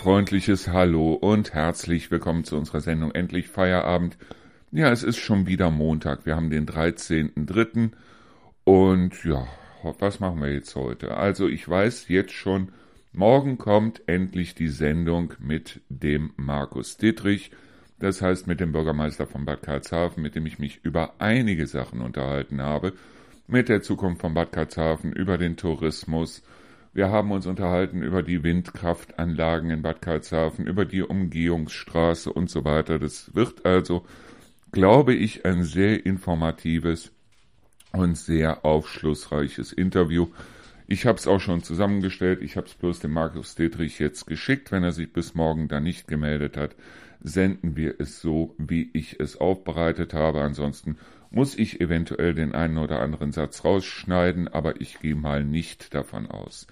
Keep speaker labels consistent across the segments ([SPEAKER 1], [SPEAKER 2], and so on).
[SPEAKER 1] freundliches Hallo und herzlich willkommen zu unserer Sendung Endlich Feierabend. Ja, es ist schon wieder Montag. Wir haben den 13.03. Und ja, was machen wir jetzt heute? Also ich weiß jetzt schon, morgen kommt endlich die Sendung mit dem Markus Dittrich. Das heißt mit dem Bürgermeister von Bad Karlshafen, mit dem ich mich über einige Sachen unterhalten habe. Mit der Zukunft von Bad Karlshafen, über den Tourismus, wir haben uns unterhalten über die Windkraftanlagen in Bad Karlshafen, über die Umgehungsstraße und so weiter. Das wird also, glaube ich, ein sehr informatives und sehr aufschlussreiches Interview. Ich habe es auch schon zusammengestellt. Ich habe es bloß dem Markus Dietrich jetzt geschickt. Wenn er sich bis morgen da nicht gemeldet hat, senden wir es so, wie ich es aufbereitet habe. Ansonsten muss ich eventuell den einen oder anderen Satz rausschneiden, aber ich gehe mal nicht davon aus.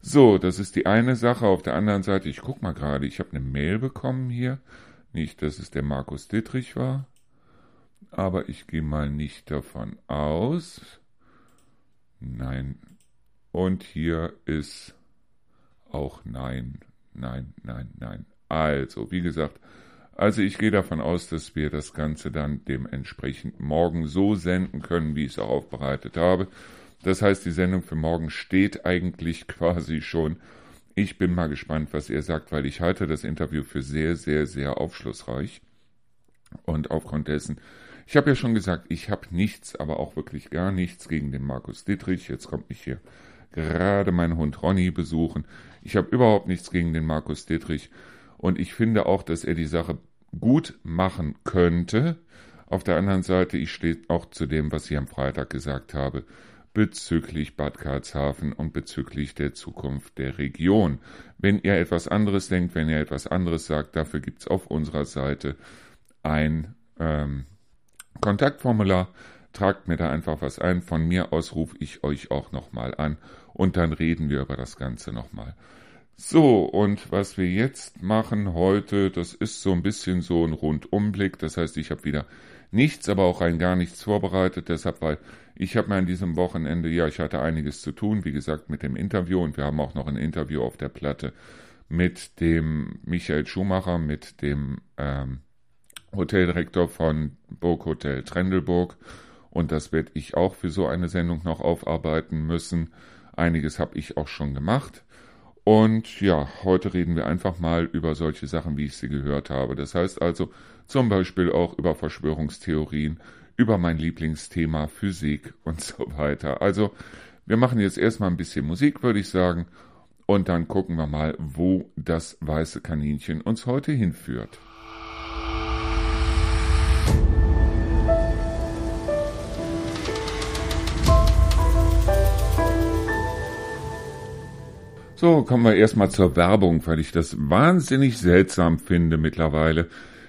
[SPEAKER 1] So, das ist die eine Sache. Auf der anderen Seite, ich guck mal gerade, ich habe eine Mail bekommen hier. Nicht, dass es der Markus Dittrich war, aber ich gehe mal nicht davon aus. Nein. Und hier ist auch nein, nein, nein, nein. Also, wie gesagt, also ich gehe davon aus, dass wir das Ganze dann dementsprechend morgen so senden können, wie ich es auch aufbereitet habe. Das heißt, die Sendung für morgen steht eigentlich quasi schon. Ich bin mal gespannt, was ihr sagt, weil ich halte das Interview für sehr, sehr, sehr aufschlussreich. Und aufgrund dessen, ich habe ja schon gesagt, ich habe nichts, aber auch wirklich gar nichts gegen den Markus Dittrich. Jetzt kommt mich hier gerade mein Hund Ronny besuchen. Ich habe überhaupt nichts gegen den Markus Dittrich. Und ich finde auch, dass er die Sache gut machen könnte. Auf der anderen Seite, ich stehe auch zu dem, was ich am Freitag gesagt habe, bezüglich Bad Karlshafen und bezüglich der Zukunft der Region. Wenn ihr etwas anderes denkt, wenn ihr etwas anderes sagt, dafür gibt es auf unserer Seite ein ähm, Kontaktformular. Tragt mir da einfach was ein. Von mir aus rufe ich euch auch nochmal an und dann reden wir über das Ganze nochmal. So, und was wir jetzt machen heute, das ist so ein bisschen so ein Rundumblick. Das heißt, ich habe wieder nichts, aber auch rein gar nichts vorbereitet. Deshalb, weil ich habe mir an diesem Wochenende, ja, ich hatte einiges zu tun, wie gesagt, mit dem Interview. Und wir haben auch noch ein Interview auf der Platte mit dem Michael Schumacher, mit dem ähm, Hoteldirektor von Burg Hotel Trendelburg. Und das werde ich auch für so eine Sendung noch aufarbeiten müssen. Einiges habe ich auch schon gemacht. Und ja, heute reden wir einfach mal über solche Sachen, wie ich sie gehört habe. Das heißt also zum Beispiel auch über Verschwörungstheorien, über mein Lieblingsthema Physik und so weiter. Also wir machen jetzt erstmal ein bisschen Musik, würde ich sagen, und dann gucken wir mal, wo das weiße Kaninchen uns heute hinführt. So, kommen wir erstmal zur Werbung, weil ich das wahnsinnig seltsam finde mittlerweile.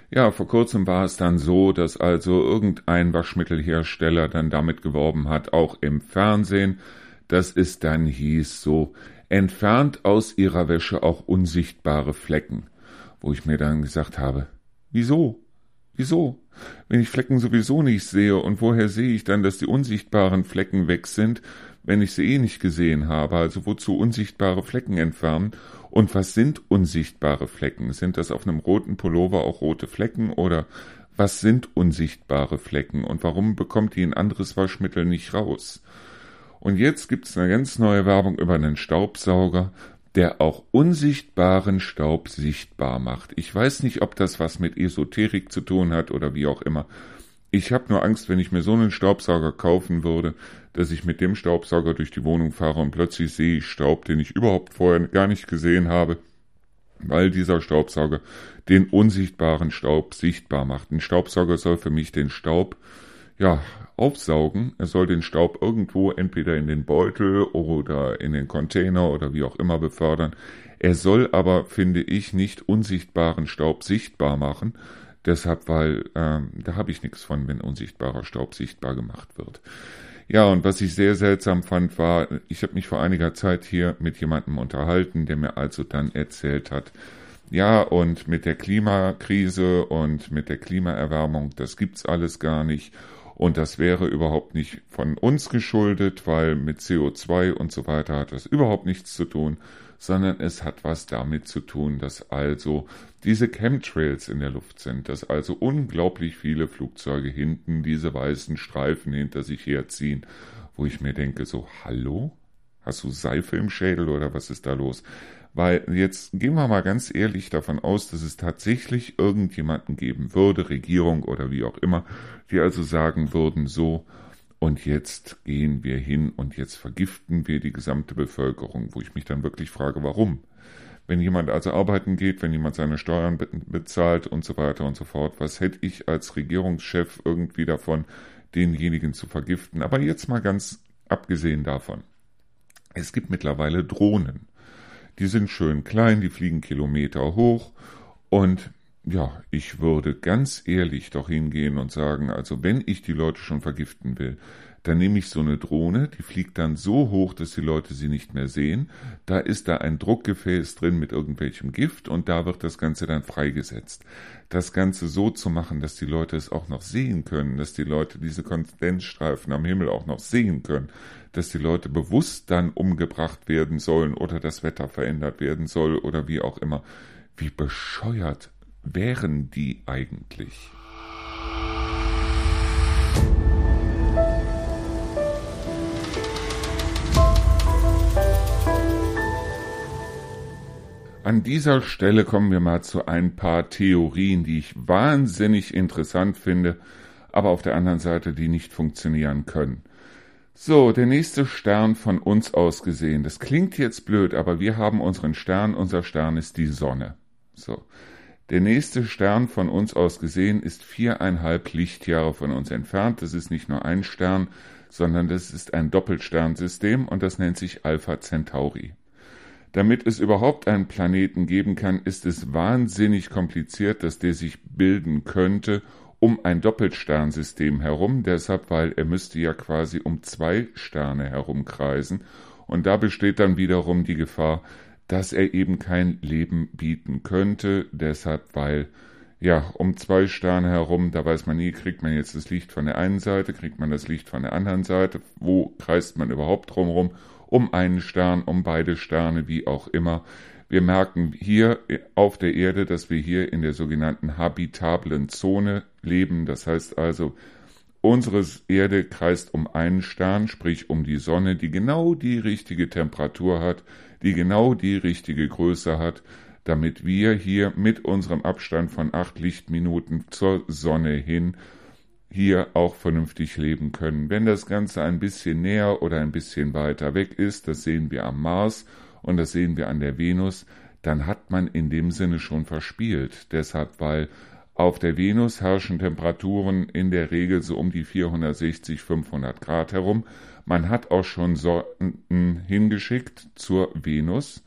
[SPEAKER 1] Ja, vor kurzem war es dann so, dass also irgendein Waschmittelhersteller dann damit geworben hat, auch im Fernsehen, dass es dann hieß so, entfernt aus ihrer Wäsche auch unsichtbare Flecken. Wo ich mir dann gesagt habe, wieso? Wieso? Wenn ich Flecken sowieso nicht sehe und woher sehe ich dann, dass die unsichtbaren Flecken weg sind, wenn ich sie eh nicht gesehen habe? Also wozu unsichtbare Flecken entfernen? Und was sind unsichtbare Flecken? Sind das auf einem roten Pullover auch rote Flecken oder was sind unsichtbare Flecken und warum bekommt die ein anderes Waschmittel nicht raus? Und jetzt gibt's eine ganz neue Werbung über einen Staubsauger, der auch unsichtbaren Staub sichtbar macht. Ich weiß nicht, ob das was mit Esoterik zu tun hat oder wie auch immer. Ich habe nur Angst, wenn ich mir so einen Staubsauger kaufen würde, dass ich mit dem Staubsauger durch die Wohnung fahre und plötzlich sehe ich Staub, den ich überhaupt vorher gar nicht gesehen habe, weil dieser Staubsauger den unsichtbaren Staub sichtbar macht. Ein Staubsauger soll für mich den Staub ja aufsaugen. Er soll den Staub irgendwo entweder in den Beutel oder in den Container oder wie auch immer befördern. Er soll aber, finde ich, nicht unsichtbaren Staub sichtbar machen, Deshalb, weil ähm, da habe ich nichts von, wenn unsichtbarer Staub sichtbar gemacht wird. Ja, und was ich sehr seltsam fand, war, ich habe mich vor einiger Zeit hier mit jemandem unterhalten, der mir also dann erzählt hat, ja, und mit der Klimakrise und mit der Klimaerwärmung, das gibt's alles gar nicht. Und das wäre überhaupt nicht von uns geschuldet, weil mit CO2 und so weiter hat das überhaupt nichts zu tun, sondern es hat was damit zu tun, dass also diese Chemtrails in der Luft sind, dass also unglaublich viele Flugzeuge hinten diese weißen Streifen hinter sich herziehen, wo ich mir denke, so, hallo? Hast du Seife im Schädel oder was ist da los? Weil jetzt gehen wir mal ganz ehrlich davon aus, dass es tatsächlich irgendjemanden geben würde, Regierung oder wie auch immer, die also sagen würden, so, und jetzt gehen wir hin und jetzt vergiften wir die gesamte Bevölkerung, wo ich mich dann wirklich frage, warum? Wenn jemand also arbeiten geht, wenn jemand seine Steuern bezahlt und so weiter und so fort, was hätte ich als Regierungschef irgendwie davon, denjenigen zu vergiften? Aber jetzt mal ganz abgesehen davon. Es gibt mittlerweile Drohnen. Die sind schön klein, die fliegen Kilometer hoch und ja, ich würde ganz ehrlich doch hingehen und sagen, also wenn ich die Leute schon vergiften will, dann nehme ich so eine Drohne, die fliegt dann so hoch, dass die Leute sie nicht mehr sehen. Da ist da ein Druckgefäß drin mit irgendwelchem Gift und da wird das Ganze dann freigesetzt. Das Ganze so zu machen, dass die Leute es auch noch sehen können, dass die Leute diese Kondensstreifen am Himmel auch noch sehen können, dass die Leute bewusst dann umgebracht werden sollen oder das Wetter verändert werden soll oder wie auch immer. Wie bescheuert wären die eigentlich? An dieser Stelle kommen wir mal zu ein paar Theorien, die ich wahnsinnig interessant finde, aber auf der anderen Seite, die nicht funktionieren können. So, der nächste Stern von uns aus gesehen. Das klingt jetzt blöd, aber wir haben unseren Stern. Unser Stern ist die Sonne. So. Der nächste Stern von uns aus gesehen ist viereinhalb Lichtjahre von uns entfernt. Das ist nicht nur ein Stern, sondern das ist ein Doppelsternsystem und das nennt sich Alpha Centauri. Damit es überhaupt einen Planeten geben kann, ist es wahnsinnig kompliziert, dass der sich bilden könnte um ein Doppelsternsystem herum, deshalb, weil er müsste ja quasi um zwei Sterne herumkreisen. Und da besteht dann wiederum die Gefahr, dass er eben kein Leben bieten könnte, deshalb weil ja, um zwei Sterne herum, da weiß man nie, kriegt man jetzt das Licht von der einen Seite, kriegt man das Licht von der anderen Seite, wo kreist man überhaupt drumherum, um einen Stern, um beide Sterne, wie auch immer. Wir merken hier auf der Erde, dass wir hier in der sogenannten habitablen Zone leben. Das heißt also, unsere Erde kreist um einen Stern, sprich um die Sonne, die genau die richtige Temperatur hat, die genau die richtige Größe hat, damit wir hier mit unserem Abstand von acht Lichtminuten zur Sonne hin hier auch vernünftig leben können. Wenn das Ganze ein bisschen näher oder ein bisschen weiter weg ist, das sehen wir am Mars und das sehen wir an der Venus, dann hat man in dem Sinne schon verspielt. Deshalb, weil auf der Venus herrschen Temperaturen in der Regel so um die 460, 500 Grad herum. Man hat auch schon Sonden hingeschickt zur Venus.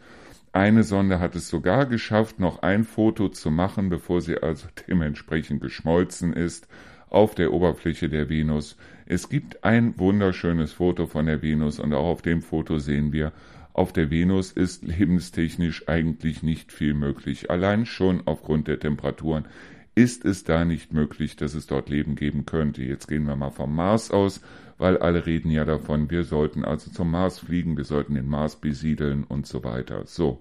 [SPEAKER 1] Eine Sonde hat es sogar geschafft, noch ein Foto zu machen, bevor sie also dementsprechend geschmolzen ist auf der Oberfläche der Venus. Es gibt ein wunderschönes Foto von der Venus und auch auf dem Foto sehen wir, auf der Venus ist lebenstechnisch eigentlich nicht viel möglich. Allein schon aufgrund der Temperaturen ist es da nicht möglich, dass es dort Leben geben könnte. Jetzt gehen wir mal vom Mars aus, weil alle reden ja davon, wir sollten also zum Mars fliegen, wir sollten den Mars besiedeln und so weiter. So.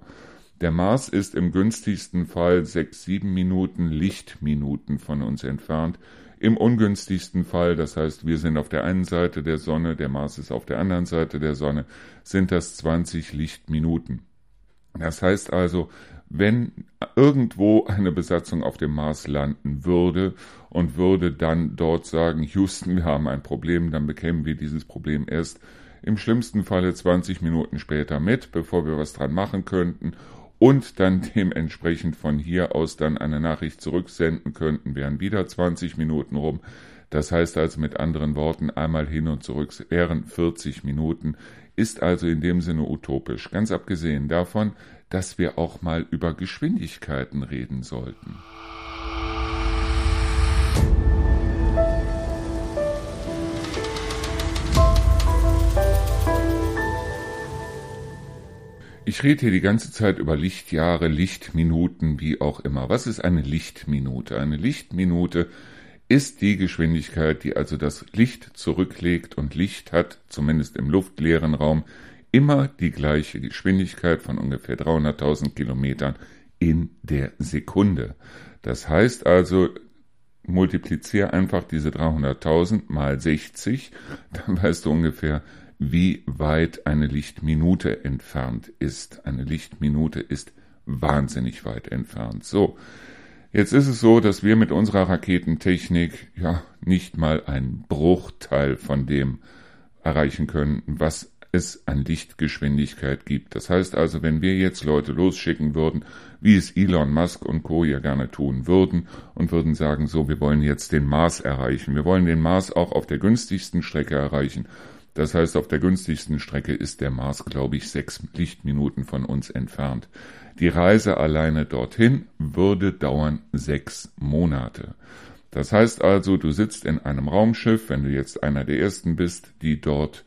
[SPEAKER 1] Der Mars ist im günstigsten Fall sechs, sieben Minuten Lichtminuten von uns entfernt. Im ungünstigsten Fall, das heißt, wir sind auf der einen Seite der Sonne, der Mars ist auf der anderen Seite der Sonne, sind das 20 Lichtminuten. Das heißt also, wenn irgendwo eine Besatzung auf dem Mars landen würde und würde dann dort sagen, Houston, wir haben ein Problem, dann bekämen wir dieses Problem erst im schlimmsten Falle 20 Minuten später mit, bevor wir was dran machen könnten und dann dementsprechend von hier aus dann eine Nachricht zurücksenden könnten, wären wieder 20 Minuten rum. Das heißt also mit anderen Worten, einmal hin und zurück wären 40 Minuten, ist also in dem Sinne utopisch, ganz abgesehen davon, dass wir auch mal über Geschwindigkeiten reden sollten. Ich rede hier die ganze Zeit über Lichtjahre, Lichtminuten, wie auch immer. Was ist eine Lichtminute? Eine Lichtminute ist die Geschwindigkeit, die also das Licht zurücklegt und Licht hat, zumindest im luftleeren Raum, immer die gleiche Geschwindigkeit von ungefähr 300.000 Kilometern in der Sekunde. Das heißt also, multipliziere einfach diese 300.000 mal 60, dann weißt du ungefähr, wie weit eine Lichtminute entfernt ist. Eine Lichtminute ist wahnsinnig weit entfernt. So, jetzt ist es so, dass wir mit unserer Raketentechnik ja nicht mal einen Bruchteil von dem erreichen können, was es an Lichtgeschwindigkeit gibt. Das heißt also, wenn wir jetzt Leute losschicken würden, wie es Elon Musk und Co. ja gerne tun würden, und würden sagen, so, wir wollen jetzt den Mars erreichen. Wir wollen den Mars auch auf der günstigsten Strecke erreichen. Das heißt, auf der günstigsten Strecke ist der Mars, glaube ich, sechs Lichtminuten von uns entfernt. Die Reise alleine dorthin würde dauern sechs Monate. Das heißt also, du sitzt in einem Raumschiff, wenn du jetzt einer der ersten bist, die dort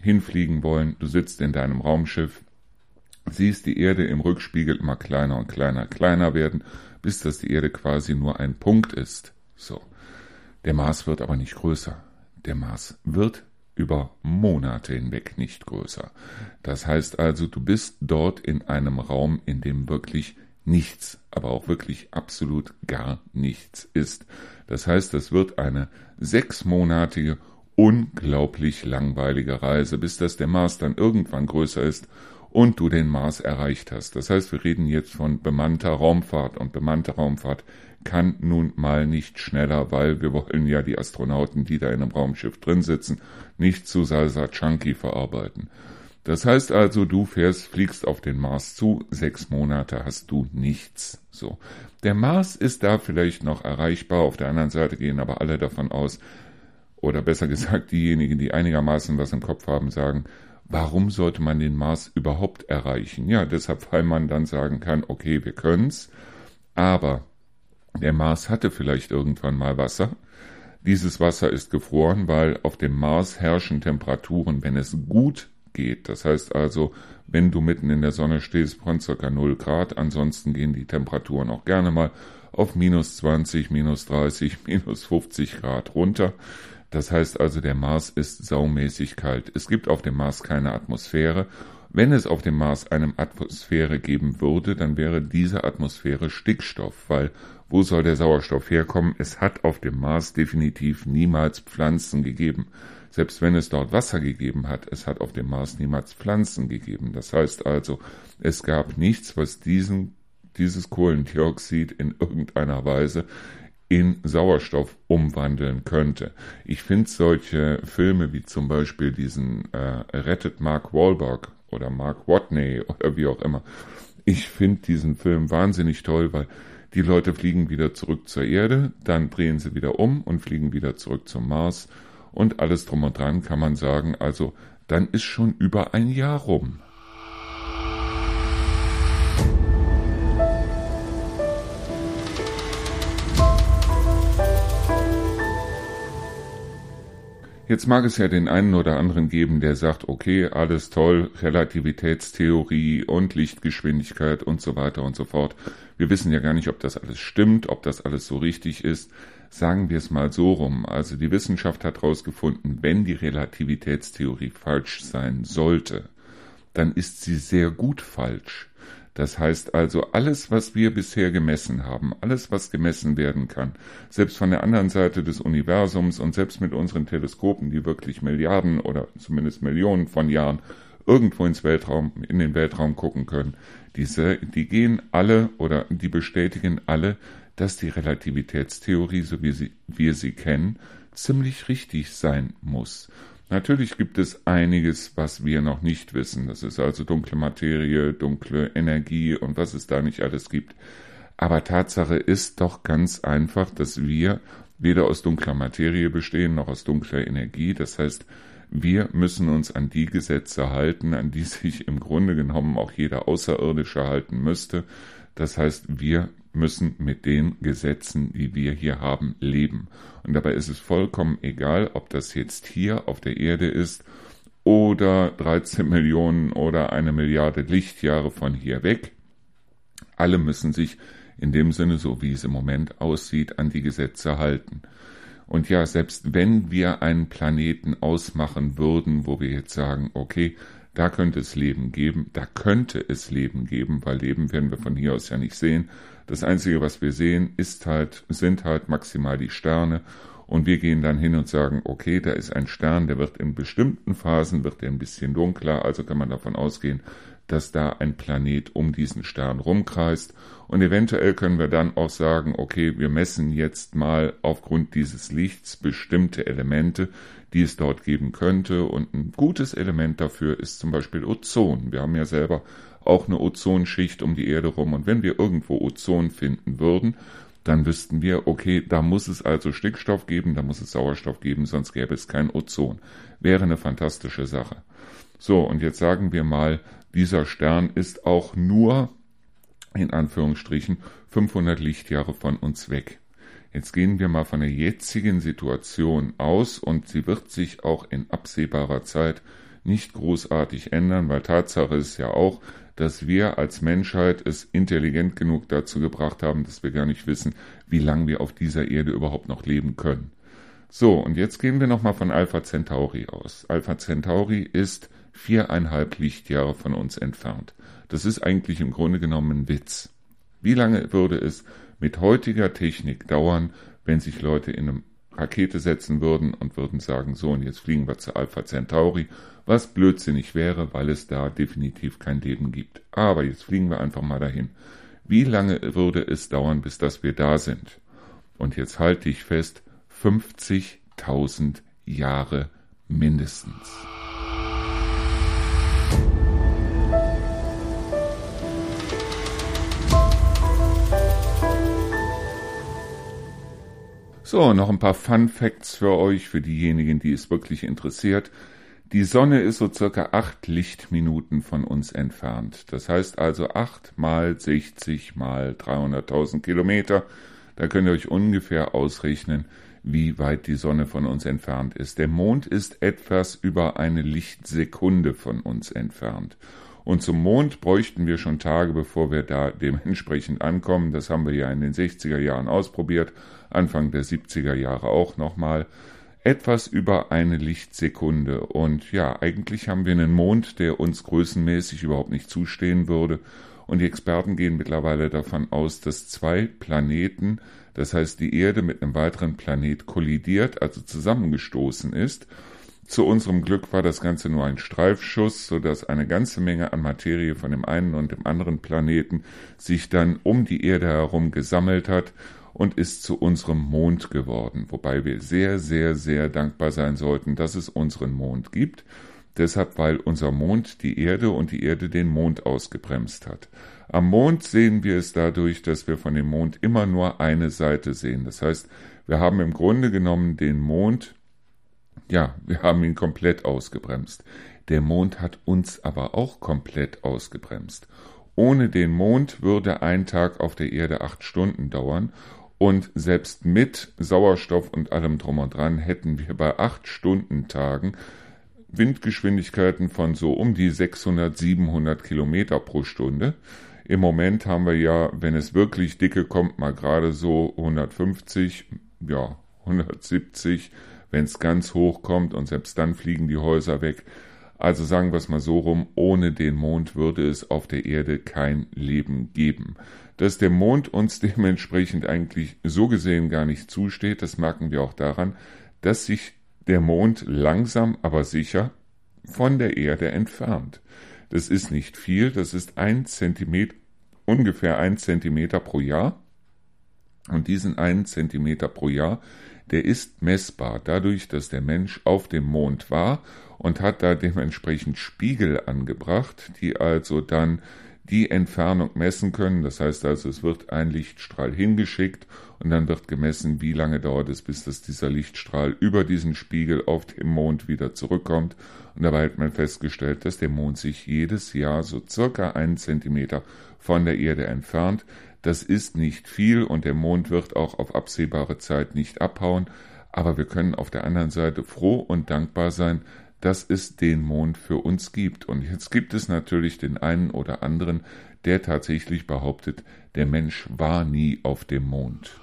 [SPEAKER 1] hinfliegen wollen, du sitzt in deinem Raumschiff, siehst die Erde im Rückspiegel immer kleiner und kleiner, kleiner werden, bis dass die Erde quasi nur ein Punkt ist. So. Der Mars wird aber nicht größer. Der Mars wird über Monate hinweg nicht größer. Das heißt also, du bist dort in einem Raum, in dem wirklich nichts, aber auch wirklich absolut gar nichts ist. Das heißt, es wird eine sechsmonatige, unglaublich langweilige Reise, bis dass der Mars dann irgendwann größer ist und du den Mars erreicht hast. Das heißt, wir reden jetzt von bemannter Raumfahrt und bemannte Raumfahrt kann nun mal nicht schneller, weil wir wollen ja die Astronauten, die da in einem Raumschiff drin sitzen, nicht zu Salsa Chunky verarbeiten. Das heißt also, du fährst, fliegst auf den Mars zu, sechs Monate hast du nichts. So. Der Mars ist da vielleicht noch erreichbar, auf der anderen Seite gehen aber alle davon aus, oder besser gesagt, diejenigen, die einigermaßen was im Kopf haben, sagen, warum sollte man den Mars überhaupt erreichen? Ja, deshalb, weil man dann sagen kann, okay, wir können's, aber der Mars hatte vielleicht irgendwann mal Wasser. Dieses Wasser ist gefroren, weil auf dem Mars herrschen Temperaturen, wenn es gut geht. Das heißt also, wenn du mitten in der Sonne stehst, von ca. 0 Grad. Ansonsten gehen die Temperaturen auch gerne mal auf minus 20, minus 30, minus 50 Grad runter. Das heißt also, der Mars ist saumäßig kalt. Es gibt auf dem Mars keine Atmosphäre. Wenn es auf dem Mars eine Atmosphäre geben würde, dann wäre diese Atmosphäre Stickstoff, weil wo soll der Sauerstoff herkommen? Es hat auf dem Mars definitiv niemals Pflanzen gegeben. Selbst wenn es dort Wasser gegeben hat, es hat auf dem Mars niemals Pflanzen gegeben. Das heißt also, es gab nichts, was diesen, dieses Kohlendioxid in irgendeiner Weise in Sauerstoff umwandeln könnte. Ich finde solche Filme wie zum Beispiel diesen äh, Rettet Mark Wahlberg oder Mark Watney oder wie auch immer. Ich finde diesen Film wahnsinnig toll, weil die Leute fliegen wieder zurück zur Erde, dann drehen sie wieder um und fliegen wieder zurück zum Mars und alles drum und dran kann man sagen, also dann ist schon über ein Jahr rum. Jetzt mag es ja den einen oder anderen geben, der sagt, okay, alles toll, Relativitätstheorie und Lichtgeschwindigkeit und so weiter und so fort. Wir wissen ja gar nicht, ob das alles stimmt, ob das alles so richtig ist. Sagen wir es mal so rum. Also die Wissenschaft hat herausgefunden, wenn die Relativitätstheorie falsch sein sollte, dann ist sie sehr gut falsch. Das heißt also, alles, was wir bisher gemessen haben, alles, was gemessen werden kann, selbst von der anderen Seite des Universums und selbst mit unseren Teleskopen, die wirklich Milliarden oder zumindest Millionen von Jahren irgendwo ins Weltraum, in den Weltraum gucken können, diese, die gehen alle oder die bestätigen alle, dass die Relativitätstheorie, so wie sie, wir sie kennen, ziemlich richtig sein muss. Natürlich gibt es einiges, was wir noch nicht wissen. Das ist also dunkle Materie, dunkle Energie und was es da nicht alles gibt. Aber Tatsache ist doch ganz einfach, dass wir weder aus dunkler Materie bestehen noch aus dunkler Energie. Das heißt, wir müssen uns an die Gesetze halten, an die sich im Grunde genommen auch jeder Außerirdische halten müsste. Das heißt, wir müssen mit den Gesetzen, die wir hier haben, leben. Und dabei ist es vollkommen egal, ob das jetzt hier auf der Erde ist oder 13 Millionen oder eine Milliarde Lichtjahre von hier weg. Alle müssen sich in dem Sinne, so wie es im Moment aussieht, an die Gesetze halten. Und ja, selbst wenn wir einen Planeten ausmachen würden, wo wir jetzt sagen, okay, da könnte es Leben geben, da könnte es Leben geben, weil Leben werden wir von hier aus ja nicht sehen. Das Einzige, was wir sehen, ist halt, sind halt maximal die Sterne und wir gehen dann hin und sagen, okay, da ist ein Stern, der wird in bestimmten Phasen, wird er ein bisschen dunkler, also kann man davon ausgehen, dass da ein Planet um diesen Stern rumkreist. Und eventuell können wir dann auch sagen, okay, wir messen jetzt mal aufgrund dieses Lichts bestimmte Elemente, die es dort geben könnte. Und ein gutes Element dafür ist zum Beispiel Ozon. Wir haben ja selber auch eine Ozonschicht um die Erde rum. Und wenn wir irgendwo Ozon finden würden, dann wüssten wir, okay, da muss es also Stickstoff geben, da muss es Sauerstoff geben, sonst gäbe es kein Ozon. Wäre eine fantastische Sache. So, und jetzt sagen wir mal, dieser Stern ist auch nur, in Anführungsstrichen, 500 Lichtjahre von uns weg. Jetzt gehen wir mal von der jetzigen Situation aus und sie wird sich auch in absehbarer Zeit nicht großartig ändern, weil Tatsache ist ja auch, dass wir als Menschheit es intelligent genug dazu gebracht haben, dass wir gar nicht wissen, wie lange wir auf dieser Erde überhaupt noch leben können. So, und jetzt gehen wir nochmal von Alpha Centauri aus. Alpha Centauri ist viereinhalb Lichtjahre von uns entfernt. Das ist eigentlich im Grunde genommen ein Witz. Wie lange würde es mit heutiger Technik dauern, wenn sich Leute in eine Rakete setzen würden und würden sagen, so und jetzt fliegen wir zu Alpha Centauri, was blödsinnig wäre, weil es da definitiv kein Leben gibt. Aber jetzt fliegen wir einfach mal dahin. Wie lange würde es dauern, bis dass wir da sind? Und jetzt halte ich fest, 50.000 Jahre mindestens. So, noch ein paar Fun Facts für euch, für diejenigen, die es wirklich interessiert. Die Sonne ist so circa acht Lichtminuten von uns entfernt. Das heißt also acht mal 60 mal 300.000 Kilometer. Da könnt ihr euch ungefähr ausrechnen, wie weit die Sonne von uns entfernt ist. Der Mond ist etwas über eine Lichtsekunde von uns entfernt. Und zum Mond bräuchten wir schon Tage, bevor wir da dementsprechend ankommen. Das haben wir ja in den 60er Jahren ausprobiert, Anfang der 70er Jahre auch nochmal. Etwas über eine Lichtsekunde. Und ja, eigentlich haben wir einen Mond, der uns größenmäßig überhaupt nicht zustehen würde. Und die Experten gehen mittlerweile davon aus, dass zwei Planeten, das heißt die Erde mit einem weiteren Planet kollidiert, also zusammengestoßen ist zu unserem Glück war das Ganze nur ein Streifschuss, so dass eine ganze Menge an Materie von dem einen und dem anderen Planeten sich dann um die Erde herum gesammelt hat und ist zu unserem Mond geworden, wobei wir sehr, sehr, sehr dankbar sein sollten, dass es unseren Mond gibt. Deshalb, weil unser Mond die Erde und die Erde den Mond ausgebremst hat. Am Mond sehen wir es dadurch, dass wir von dem Mond immer nur eine Seite sehen. Das heißt, wir haben im Grunde genommen den Mond ja, wir haben ihn komplett ausgebremst. Der Mond hat uns aber auch komplett ausgebremst. Ohne den Mond würde ein Tag auf der Erde acht Stunden dauern und selbst mit Sauerstoff und allem drum und dran hätten wir bei acht Stunden Tagen Windgeschwindigkeiten von so um die 600, 700 Kilometer pro Stunde. Im Moment haben wir ja, wenn es wirklich dicke kommt, mal gerade so 150, ja, 170 wenn es ganz hoch kommt und selbst dann fliegen die Häuser weg. Also sagen wir es mal so rum, ohne den Mond würde es auf der Erde kein Leben geben. Dass der Mond uns dementsprechend eigentlich so gesehen gar nicht zusteht, das merken wir auch daran, dass sich der Mond langsam aber sicher von der Erde entfernt. Das ist nicht viel, das ist ein Zentimeter, ungefähr ein Zentimeter pro Jahr. Und diesen einen Zentimeter pro Jahr, der ist messbar dadurch, dass der Mensch auf dem Mond war und hat da dementsprechend Spiegel angebracht, die also dann die Entfernung messen können. Das heißt also, es wird ein Lichtstrahl hingeschickt und dann wird gemessen, wie lange dauert es, bis dass dieser Lichtstrahl über diesen Spiegel auf dem Mond wieder zurückkommt. Und dabei hat man festgestellt, dass der Mond sich jedes Jahr so circa einen Zentimeter von der Erde entfernt. Das ist nicht viel und der Mond wird auch auf absehbare Zeit nicht abhauen, aber wir können auf der anderen Seite froh und dankbar sein, dass es den Mond für uns gibt. Und jetzt gibt es natürlich den einen oder anderen, der tatsächlich behauptet, der Mensch war nie auf dem Mond.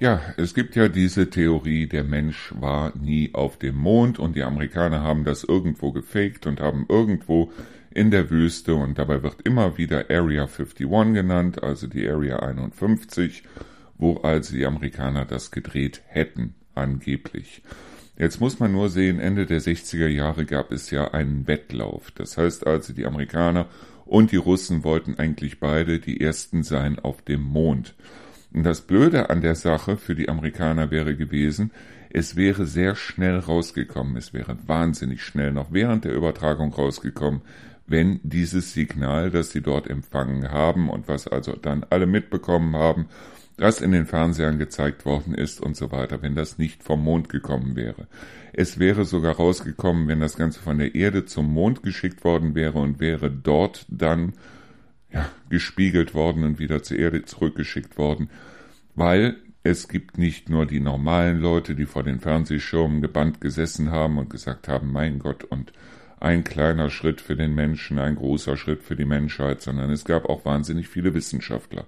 [SPEAKER 1] Ja, es gibt ja diese Theorie, der Mensch war nie auf dem Mond und die Amerikaner haben das irgendwo gefaked und haben irgendwo in der Wüste und dabei wird immer wieder Area 51 genannt, also die Area 51, wo also die Amerikaner das gedreht hätten, angeblich. Jetzt muss man nur sehen, Ende der 60er Jahre gab es ja einen Wettlauf. Das heißt also, die Amerikaner und die Russen wollten eigentlich beide die ersten sein auf dem Mond. Das Blöde an der Sache für die Amerikaner wäre gewesen, es wäre sehr schnell rausgekommen, es wäre wahnsinnig schnell noch während der Übertragung rausgekommen, wenn dieses Signal, das sie dort empfangen haben und was also dann alle mitbekommen haben, das in den Fernsehern gezeigt worden ist und so weiter, wenn das nicht vom Mond gekommen wäre. Es wäre sogar rausgekommen, wenn das Ganze von der Erde zum Mond geschickt worden wäre und wäre dort dann ja, gespiegelt worden und wieder zur Erde zurückgeschickt worden, weil es gibt nicht nur die normalen Leute, die vor den Fernsehschirmen gebannt gesessen haben und gesagt haben, mein Gott, und ein kleiner Schritt für den Menschen, ein großer Schritt für die Menschheit, sondern es gab auch wahnsinnig viele Wissenschaftler.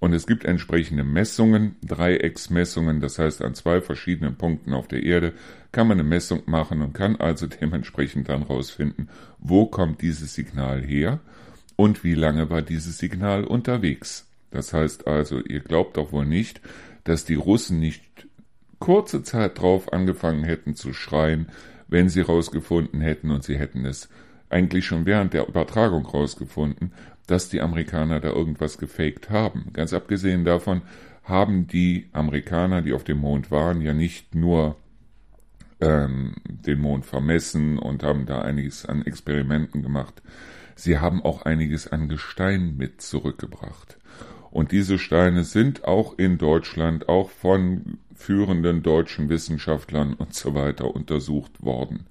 [SPEAKER 1] Und es gibt entsprechende Messungen, Dreiecksmessungen, das heißt an zwei verschiedenen Punkten auf der Erde kann man eine Messung machen und kann also dementsprechend dann rausfinden, wo kommt dieses Signal her und wie lange war dieses Signal unterwegs. Das heißt also, ihr glaubt doch wohl nicht, dass die Russen nicht kurze Zeit drauf angefangen hätten zu schreien, wenn sie rausgefunden hätten und sie hätten es eigentlich schon während der Übertragung rausgefunden, dass die Amerikaner da irgendwas gefaked haben. Ganz abgesehen davon haben die Amerikaner, die auf dem Mond waren, ja nicht nur ähm, den Mond vermessen und haben da einiges an Experimenten gemacht. Sie haben auch einiges an Gestein mit zurückgebracht. Und diese Steine sind auch in Deutschland, auch von führenden deutschen Wissenschaftlern und so weiter untersucht worden.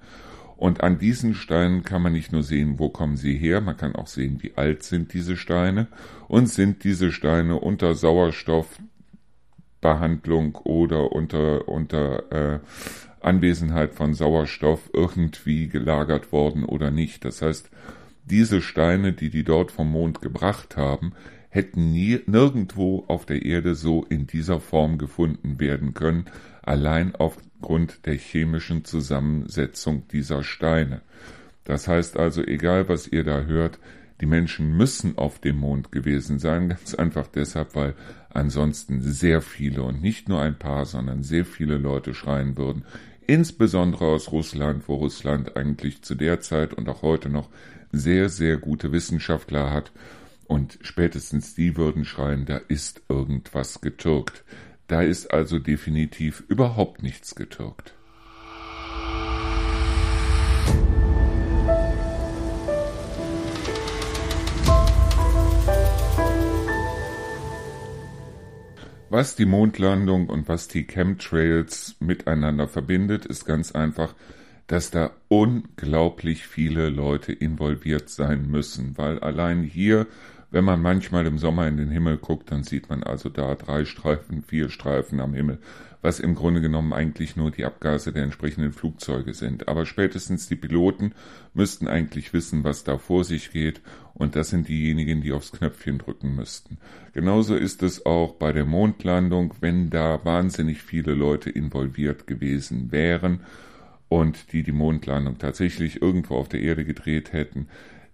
[SPEAKER 1] Und an diesen Steinen kann man nicht nur sehen, wo kommen sie her, man kann auch sehen, wie alt sind diese Steine und sind diese Steine unter Sauerstoffbehandlung oder unter, unter äh, Anwesenheit von Sauerstoff irgendwie gelagert worden oder nicht. Das heißt, diese Steine, die die dort vom Mond gebracht haben, hätten nie, nirgendwo auf der Erde so in dieser Form gefunden werden können, allein aufgrund der chemischen Zusammensetzung dieser Steine. Das heißt also, egal was ihr da hört, die Menschen müssen auf dem Mond gewesen sein, ganz einfach deshalb, weil ansonsten sehr viele und nicht nur ein paar, sondern sehr viele Leute schreien würden, insbesondere aus Russland, wo Russland eigentlich zu der Zeit und auch heute noch sehr, sehr gute Wissenschaftler hat. Und spätestens die würden schreien, da ist irgendwas getürkt. Da ist also definitiv überhaupt nichts getürkt. Was die Mondlandung und was die Chemtrails miteinander verbindet, ist ganz einfach, dass da unglaublich viele Leute involviert sein müssen, weil allein hier, wenn man manchmal im Sommer in den Himmel guckt, dann sieht man also da drei Streifen, vier Streifen am Himmel, was im Grunde genommen eigentlich nur die Abgase der entsprechenden Flugzeuge sind. Aber spätestens die Piloten müssten eigentlich wissen, was da vor sich geht, und das sind diejenigen, die aufs Knöpfchen drücken müssten. Genauso ist es auch bei der Mondlandung, wenn da wahnsinnig viele Leute involviert gewesen wären, und die die Mondlandung tatsächlich irgendwo auf der Erde gedreht hätten,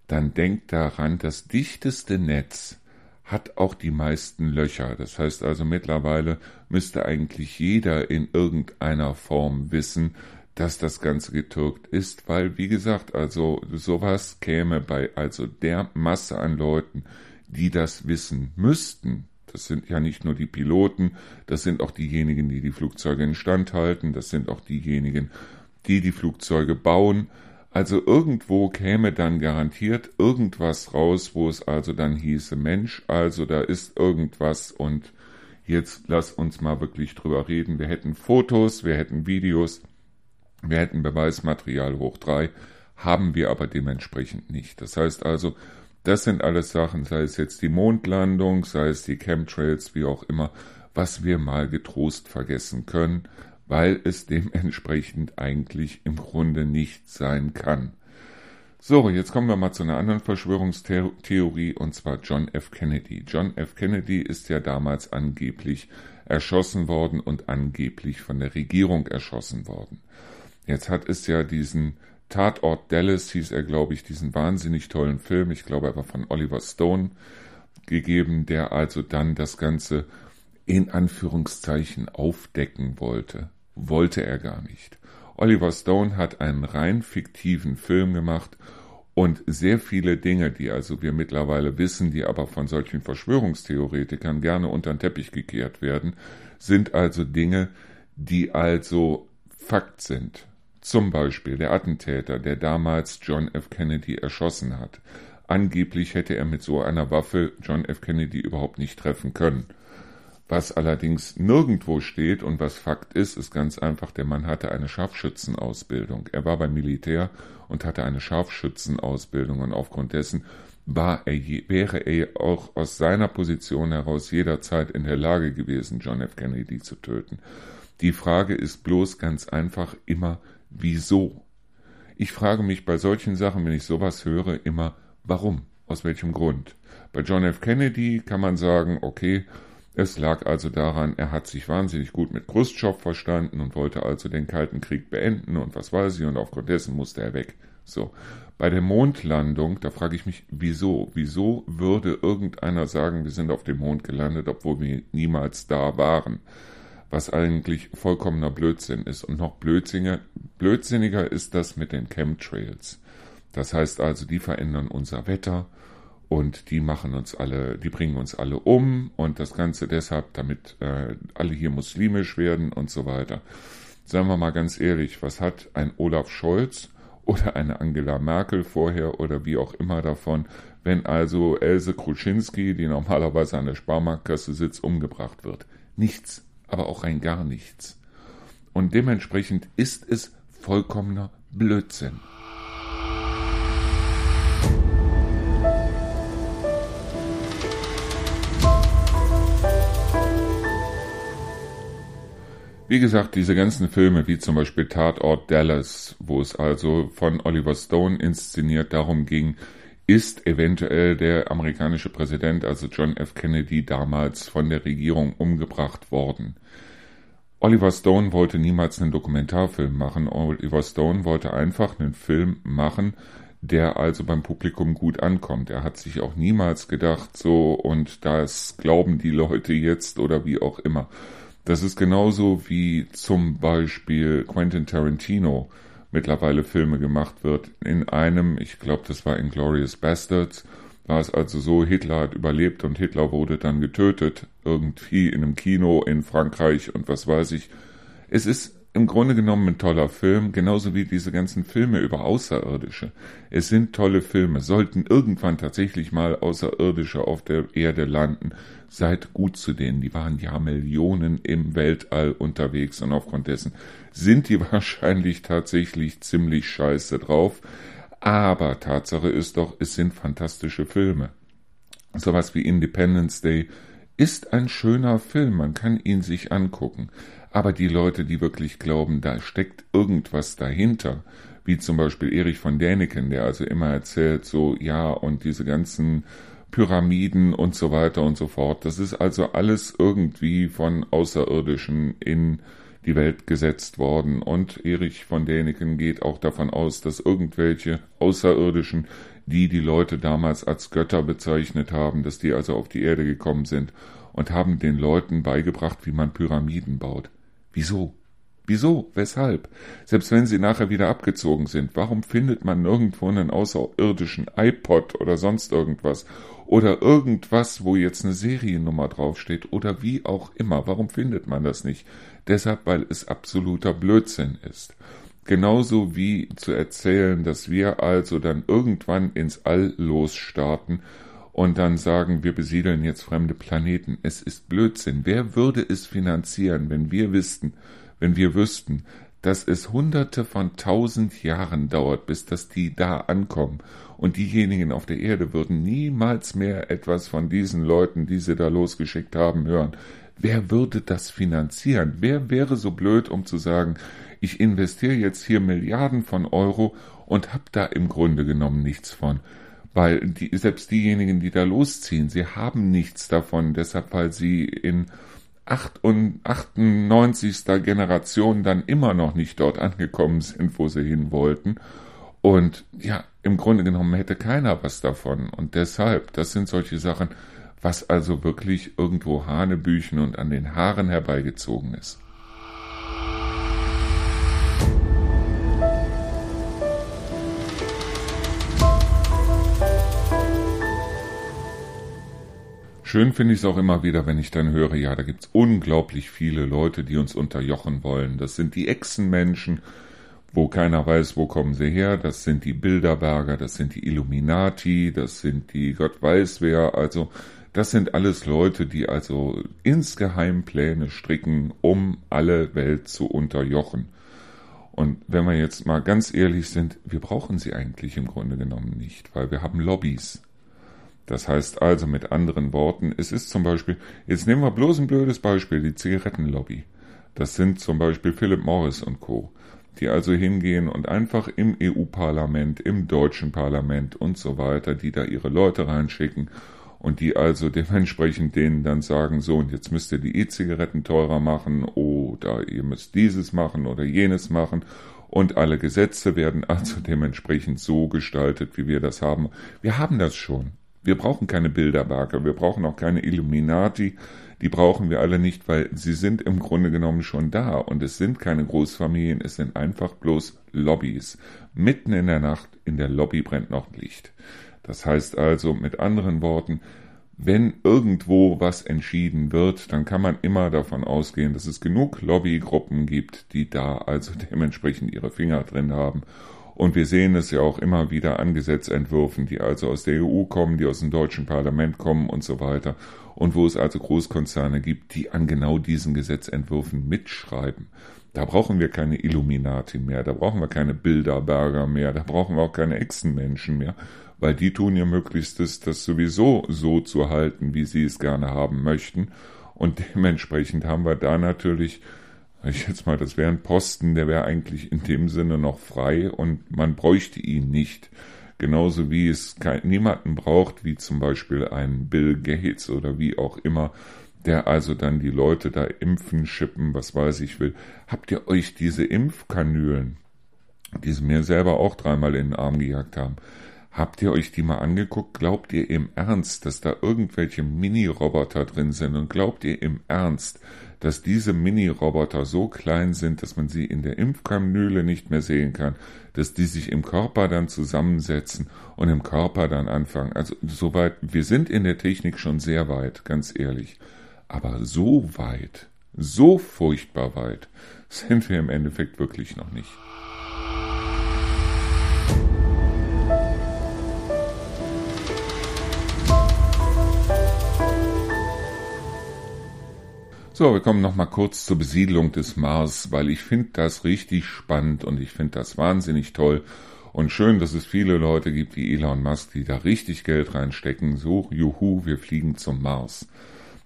[SPEAKER 1] dann denkt daran, das dichteste Netz hat auch die meisten Löcher. Das heißt also mittlerweile müsste eigentlich jeder in irgendeiner Form wissen, dass das Ganze getürkt ist, weil wie gesagt, also sowas käme bei also der Masse an Leuten, die das wissen müssten. Das sind ja nicht nur die Piloten, das sind auch diejenigen, die die Flugzeuge instand halten, das sind auch diejenigen, die die Flugzeuge bauen. Also irgendwo käme dann garantiert irgendwas raus, wo es also dann hieße, Mensch, also da ist irgendwas und jetzt lass uns mal wirklich drüber reden. Wir hätten Fotos, wir hätten Videos, wir hätten Beweismaterial hoch drei, haben wir aber dementsprechend nicht. Das heißt also, das sind alles Sachen, sei es jetzt die Mondlandung, sei es die Chemtrails, wie auch immer, was wir mal getrost vergessen können, weil es dementsprechend eigentlich im Grunde nicht sein kann. So, jetzt kommen wir mal zu einer anderen Verschwörungstheorie und zwar John F. Kennedy. John F. Kennedy ist ja damals angeblich erschossen worden und angeblich von der Regierung erschossen worden. Jetzt hat es ja diesen Tatort Dallas, hieß er, glaube ich, diesen wahnsinnig tollen Film, ich glaube, er war von Oliver Stone gegeben, der also dann das Ganze in Anführungszeichen aufdecken wollte. Wollte er gar nicht. Oliver Stone hat einen rein fiktiven Film gemacht und sehr viele Dinge, die also wir mittlerweile wissen, die aber von solchen Verschwörungstheoretikern gerne unter den Teppich gekehrt werden, sind also Dinge, die also Fakt sind. Zum Beispiel der Attentäter, der damals John F. Kennedy erschossen hat. Angeblich hätte er mit so einer Waffe John F. Kennedy überhaupt nicht treffen können. Was allerdings nirgendwo steht und was Fakt ist, ist ganz einfach, der Mann hatte eine Scharfschützenausbildung. Er war beim Militär und hatte eine Scharfschützenausbildung und aufgrund dessen war er, wäre er auch aus seiner Position heraus jederzeit in der Lage gewesen, John F. Kennedy zu töten. Die Frage ist bloß ganz einfach immer, wieso? Ich frage mich bei solchen Sachen, wenn ich sowas höre, immer, warum? Aus welchem Grund? Bei John F. Kennedy kann man sagen, okay, es lag also daran, er hat sich wahnsinnig gut mit Khrushchev verstanden und wollte also den Kalten Krieg beenden und was weiß ich und aufgrund dessen musste er weg. So. Bei der Mondlandung, da frage ich mich, wieso? Wieso würde irgendeiner sagen, wir sind auf dem Mond gelandet, obwohl wir niemals da waren? Was eigentlich vollkommener Blödsinn ist. Und noch blödsinniger, blödsinniger ist das mit den Chemtrails. Das heißt also, die verändern unser Wetter, und die machen uns alle, die bringen uns alle um und das Ganze deshalb, damit äh, alle hier muslimisch werden und so weiter. Sagen wir mal ganz ehrlich, was hat ein Olaf Scholz oder eine Angela Merkel vorher oder wie auch immer davon, wenn also Else Kruczynski, die normalerweise an der Sparmarktkasse sitzt, umgebracht wird? Nichts, aber auch rein gar nichts. Und dementsprechend ist es vollkommener Blödsinn. Wie gesagt, diese ganzen Filme, wie zum Beispiel Tatort Dallas, wo es also von Oliver Stone inszeniert darum ging, ist eventuell der amerikanische Präsident, also John F. Kennedy, damals von der Regierung umgebracht worden. Oliver Stone wollte niemals einen Dokumentarfilm machen. Oliver Stone wollte einfach einen Film machen, der also beim Publikum gut ankommt. Er hat sich auch niemals gedacht, so, und das glauben die Leute jetzt oder wie auch immer. Das ist genauso wie zum Beispiel Quentin Tarantino mittlerweile Filme gemacht wird. In einem, ich glaube, das war Inglorious Bastards, war es also so, Hitler hat überlebt und Hitler wurde dann getötet, irgendwie in einem Kino in Frankreich und was weiß ich. Es ist im Grunde genommen ein toller Film, genauso wie diese ganzen Filme über Außerirdische. Es sind tolle Filme, sollten irgendwann tatsächlich mal Außerirdische auf der Erde landen. Seid gut zu denen, die waren ja Millionen im Weltall unterwegs und aufgrund dessen sind die wahrscheinlich tatsächlich ziemlich scheiße drauf. Aber Tatsache ist doch, es sind fantastische Filme. Sowas wie Independence Day ist ein schöner Film, man kann ihn sich angucken. Aber die Leute, die wirklich glauben, da steckt irgendwas dahinter, wie zum Beispiel Erich von Däniken, der also immer erzählt, so, ja, und diese ganzen Pyramiden und so weiter und so fort. Das ist also alles irgendwie von Außerirdischen in die Welt gesetzt worden. Und Erich von Däniken geht auch davon aus, dass irgendwelche Außerirdischen, die die Leute damals als Götter bezeichnet haben, dass die also auf die Erde gekommen sind und haben den Leuten beigebracht, wie man Pyramiden baut. Wieso? Wieso? Weshalb? Selbst wenn sie nachher wieder abgezogen sind, warum findet man nirgendwo einen außerirdischen iPod oder sonst irgendwas? Oder irgendwas, wo jetzt eine Seriennummer draufsteht oder wie auch immer. Warum findet man das nicht? Deshalb, weil es absoluter Blödsinn ist. Genauso wie zu erzählen, dass wir also dann irgendwann ins All losstarten und dann sagen, wir besiedeln jetzt fremde Planeten. Es ist Blödsinn. Wer würde es finanzieren, wenn wir wüssten, wenn wir wüssten, dass es hunderte von tausend Jahren dauert, bis dass die da ankommen und diejenigen auf der Erde würden niemals mehr etwas von diesen Leuten, die sie da losgeschickt haben, hören. Wer würde das finanzieren? Wer wäre so blöd, um zu sagen, ich investiere jetzt hier Milliarden von Euro und hab da im Grunde genommen nichts von? Weil die, selbst diejenigen, die da losziehen, sie haben nichts davon, deshalb weil sie in 98. Generation dann immer noch nicht dort angekommen sind, wo sie hin wollten. Und ja, im Grunde genommen hätte keiner was davon. Und deshalb, das sind solche Sachen, was also wirklich irgendwo Hanebüchen und an den Haaren herbeigezogen ist. Schön finde ich es auch immer wieder, wenn ich dann höre, ja, da gibt es unglaublich viele Leute, die uns unterjochen wollen. Das sind die Echsenmenschen, wo keiner weiß, wo kommen sie her. Das sind die Bilderberger, das sind die Illuminati, das sind die Gott weiß wer. Also das sind alles Leute, die also insgeheim Pläne stricken, um alle Welt zu unterjochen. Und wenn wir jetzt mal ganz ehrlich sind, wir brauchen sie eigentlich im Grunde genommen nicht, weil wir haben Lobbys. Das heißt also mit anderen Worten, es ist zum Beispiel, jetzt nehmen wir bloß ein blödes Beispiel, die Zigarettenlobby. Das sind zum Beispiel Philip Morris und Co., die also hingehen und einfach im EU-Parlament, im deutschen Parlament und so weiter, die da ihre Leute reinschicken und die also dementsprechend denen dann sagen, so und jetzt müsst ihr die E-Zigaretten teurer machen oder ihr müsst dieses machen oder jenes machen und alle Gesetze werden also dementsprechend so gestaltet, wie wir das haben. Wir haben das schon. Wir brauchen keine Bilderberger, wir brauchen auch keine Illuminati, die brauchen wir alle nicht, weil sie sind im Grunde genommen schon da und es sind keine Großfamilien, es sind einfach bloß Lobbys. Mitten in der Nacht in der Lobby brennt noch Licht. Das heißt also mit anderen Worten, wenn irgendwo was entschieden wird, dann kann man immer davon ausgehen, dass es genug Lobbygruppen gibt, die da also dementsprechend ihre Finger drin haben und wir sehen es ja auch immer wieder an Gesetzentwürfen, die also aus der EU kommen, die aus dem deutschen Parlament kommen und so weiter. Und wo es also Großkonzerne gibt, die an genau diesen Gesetzentwürfen mitschreiben. Da brauchen wir keine Illuminati mehr, da brauchen wir keine Bilderberger mehr, da brauchen wir auch keine Echsenmenschen mehr, weil die tun ihr Möglichstes, das sowieso so zu halten, wie sie es gerne haben möchten. Und dementsprechend haben wir da natürlich ich jetzt mal, das wäre ein Posten, der wäre eigentlich in dem Sinne noch frei und man bräuchte ihn nicht. Genauso wie es kein, niemanden braucht, wie zum Beispiel ein Bill Gates oder wie auch immer, der also dann die Leute da impfen, schippen, was weiß ich will. Habt ihr euch diese Impfkanülen, die sie mir selber auch dreimal in den Arm gejagt haben, Habt ihr euch die mal angeguckt? Glaubt ihr im Ernst, dass da irgendwelche Mini-Roboter drin sind? Und glaubt ihr im Ernst, dass diese Mini-Roboter so klein sind, dass man sie in der Impfkanüle nicht mehr sehen kann, dass die sich im Körper dann zusammensetzen und im Körper dann anfangen? Also soweit, wir sind in der Technik schon sehr weit, ganz ehrlich. Aber so weit, so furchtbar weit sind wir im Endeffekt wirklich noch nicht. So, wir kommen noch mal kurz zur Besiedlung des Mars, weil ich finde das richtig spannend und ich finde das wahnsinnig toll und schön, dass es viele Leute gibt wie Elon Musk, die da richtig Geld reinstecken. So, juhu, wir fliegen zum Mars.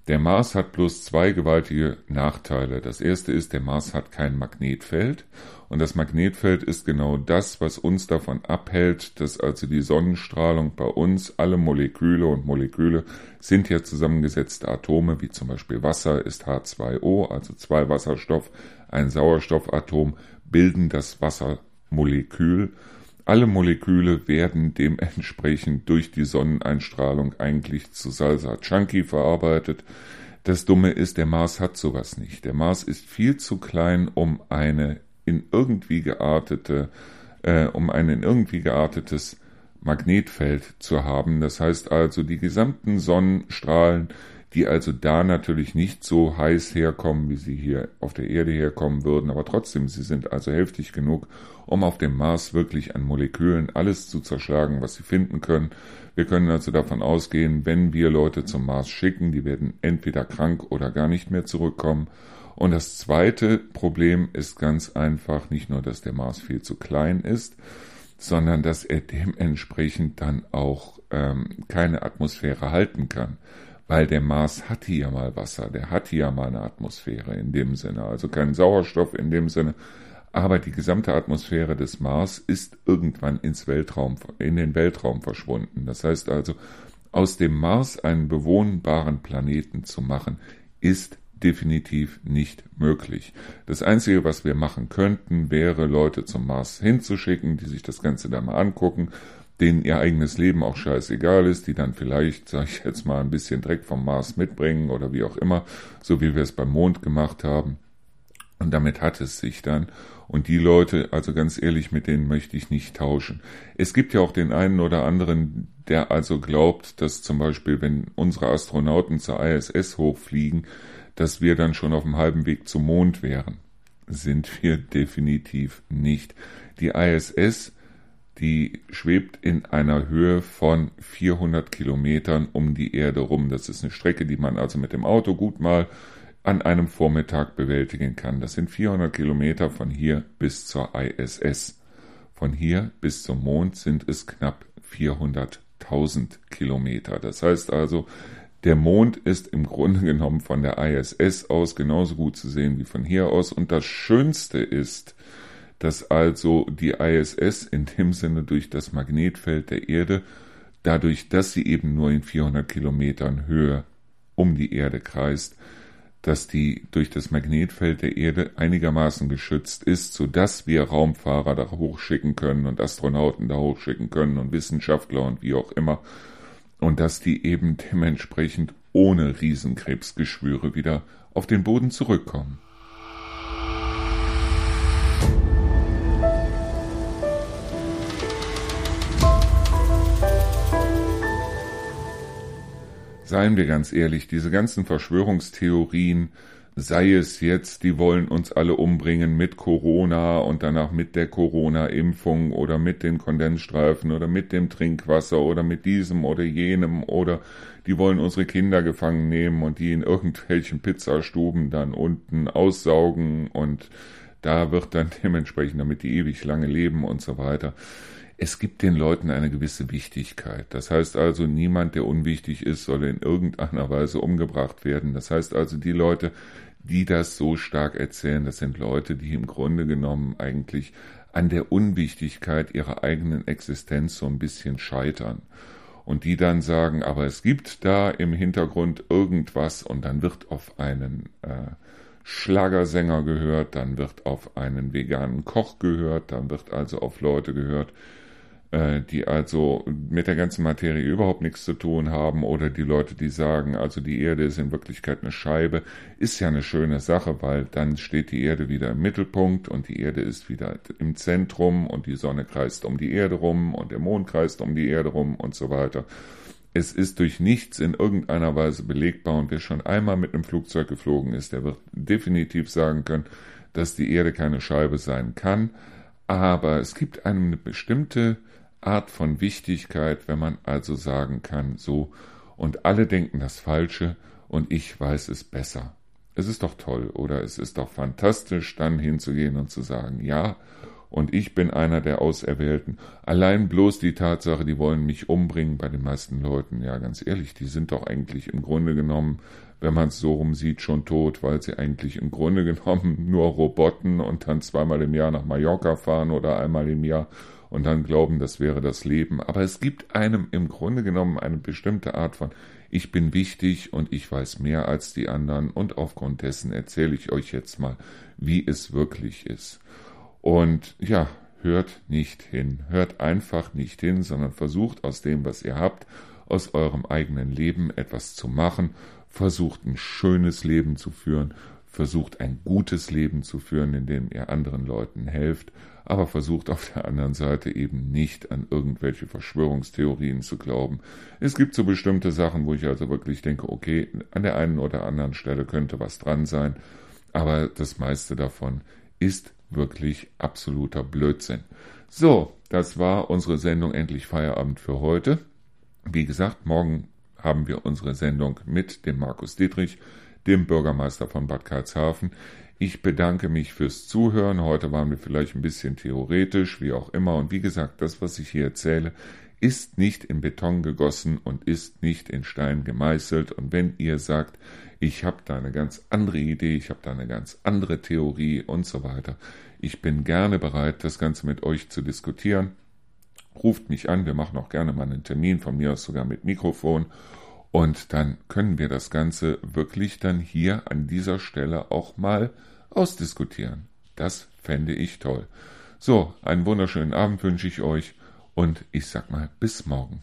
[SPEAKER 1] Der Mars hat bloß zwei gewaltige Nachteile. Das erste ist, der Mars hat kein Magnetfeld und das Magnetfeld ist genau das, was uns davon abhält, dass also die Sonnenstrahlung bei uns, alle Moleküle und Moleküle sind ja zusammengesetzte Atome, wie zum Beispiel Wasser ist H2O, also zwei Wasserstoff, ein Sauerstoffatom bilden das Wassermolekül alle Moleküle werden dementsprechend durch die Sonneneinstrahlung eigentlich zu Salsa Chunky verarbeitet. Das Dumme ist, der Mars hat sowas nicht. Der Mars ist viel zu klein, um eine in irgendwie geartete, äh, um ein in irgendwie geartetes Magnetfeld zu haben. Das heißt also, die gesamten Sonnenstrahlen, die also da natürlich nicht so heiß herkommen, wie sie hier auf der Erde herkommen würden, aber trotzdem, sie sind also heftig genug, um auf dem Mars wirklich an Molekülen alles zu zerschlagen, was sie finden können. Wir können also davon ausgehen, wenn wir Leute zum Mars schicken, die werden entweder krank oder gar nicht mehr zurückkommen. Und das zweite Problem ist ganz einfach nicht nur, dass der Mars viel zu klein ist, sondern dass er dementsprechend dann auch ähm, keine Atmosphäre halten kann. Weil der Mars hatte ja mal Wasser, der hatte ja mal eine Atmosphäre in dem Sinne, also keinen Sauerstoff in dem Sinne, aber die gesamte Atmosphäre des Mars ist irgendwann ins Weltraum, in den Weltraum verschwunden. Das heißt also, aus dem Mars einen bewohnbaren Planeten zu machen, ist definitiv nicht möglich. Das Einzige, was wir machen könnten, wäre, Leute zum Mars hinzuschicken, die sich das Ganze da mal angucken, denen ihr eigenes Leben auch scheißegal ist, die dann vielleicht, sag ich jetzt mal, ein bisschen Dreck vom Mars mitbringen oder wie auch immer, so wie wir es beim Mond gemacht haben. Und damit hat es sich dann. Und die Leute, also ganz ehrlich, mit denen möchte ich nicht tauschen. Es gibt ja auch den einen oder anderen, der also glaubt, dass zum Beispiel, wenn unsere Astronauten zur ISS hochfliegen, dass wir dann schon auf dem halben Weg zum Mond wären. Sind wir definitiv nicht. Die ISS, die schwebt in einer Höhe von 400 Kilometern um die Erde rum. Das ist eine Strecke, die man also mit dem Auto gut mal an einem Vormittag bewältigen kann. Das sind 400 Kilometer von hier bis zur ISS. Von hier bis zum Mond sind es knapp 400.000 Kilometer. Das heißt also, der Mond ist im Grunde genommen von der ISS aus genauso gut zu sehen wie von hier aus. Und das Schönste ist, dass also die ISS in dem Sinne durch das Magnetfeld der Erde, dadurch, dass sie eben nur in 400 Kilometern Höhe um die Erde kreist, dass die durch das Magnetfeld der Erde einigermaßen geschützt ist, so dass wir Raumfahrer da hochschicken können und Astronauten da hochschicken können und Wissenschaftler und wie auch immer, und dass die eben dementsprechend ohne Riesenkrebsgeschwüre wieder auf den Boden zurückkommen. Seien wir ganz ehrlich, diese ganzen Verschwörungstheorien, sei es jetzt, die wollen uns alle umbringen mit Corona und danach mit der Corona-Impfung oder mit den Kondensstreifen oder mit dem Trinkwasser oder mit diesem oder jenem oder die wollen unsere Kinder gefangen nehmen und die in irgendwelchen Pizzastuben dann unten aussaugen und da wird dann dementsprechend, damit die ewig lange leben und so weiter es gibt den Leuten eine gewisse Wichtigkeit. Das heißt also, niemand, der unwichtig ist, soll in irgendeiner Weise umgebracht werden. Das heißt also, die Leute, die das so stark erzählen, das sind Leute, die im Grunde genommen eigentlich an der Unwichtigkeit ihrer eigenen Existenz so ein bisschen scheitern. Und die dann sagen, aber es gibt da im Hintergrund irgendwas und dann wird auf einen äh, Schlagersänger gehört, dann wird auf einen veganen Koch gehört, dann wird also auf Leute gehört, die also mit der ganzen Materie überhaupt nichts zu tun haben oder die Leute, die sagen, also die Erde ist in Wirklichkeit eine Scheibe, ist ja eine schöne Sache, weil dann steht die Erde wieder im Mittelpunkt und die Erde ist wieder im Zentrum und die Sonne kreist um die Erde rum und der Mond kreist um die Erde rum und so weiter. Es ist durch nichts in irgendeiner Weise belegbar und wer schon einmal mit einem Flugzeug geflogen ist, der wird definitiv sagen können, dass die Erde keine Scheibe sein kann. Aber es gibt eine bestimmte Art von Wichtigkeit, wenn man also sagen kann, so, und alle denken das Falsche und ich weiß es besser. Es ist doch toll oder es ist doch fantastisch, dann hinzugehen und zu sagen, ja, und ich bin einer der Auserwählten. Allein bloß die Tatsache, die wollen mich umbringen bei den meisten Leuten, ja, ganz ehrlich, die sind doch eigentlich im Grunde genommen, wenn man es so rum sieht, schon tot, weil sie eigentlich im Grunde genommen nur Roboten und dann zweimal im Jahr nach Mallorca fahren oder einmal im Jahr und dann glauben, das wäre das Leben. Aber es gibt einem im Grunde genommen eine bestimmte Art von ich bin wichtig und ich weiß mehr als die anderen und aufgrund dessen erzähle ich euch jetzt mal, wie es wirklich ist. Und ja, hört nicht hin, hört einfach nicht hin, sondern versucht aus dem, was ihr habt, aus eurem eigenen Leben etwas zu machen, versucht ein schönes Leben zu führen, versucht ein gutes Leben zu führen, indem ihr anderen Leuten helft aber versucht auf der anderen Seite eben nicht an irgendwelche Verschwörungstheorien zu glauben. Es gibt so bestimmte Sachen, wo ich also wirklich denke, okay, an der einen oder anderen Stelle könnte was dran sein, aber das meiste davon ist wirklich absoluter Blödsinn. So, das war unsere Sendung Endlich Feierabend für heute. Wie gesagt, morgen haben wir unsere Sendung mit dem Markus Dietrich, dem Bürgermeister von Bad Karlshafen. Ich bedanke mich fürs Zuhören. Heute waren wir vielleicht ein bisschen theoretisch, wie auch immer. Und wie gesagt, das, was ich hier erzähle, ist nicht in Beton gegossen und ist nicht in Stein gemeißelt. Und wenn ihr sagt, ich habe da eine ganz andere Idee, ich habe da eine ganz andere Theorie und so weiter, ich bin gerne bereit, das Ganze mit euch zu diskutieren. Ruft mich an, wir machen auch gerne mal einen Termin, von mir aus sogar mit Mikrofon Und dann können wir das Ganze wirklich dann hier an dieser Stelle auch mal ausdiskutieren. Das fände ich toll. So, einen wunderschönen Abend wünsche ich euch und ich sag mal bis morgen.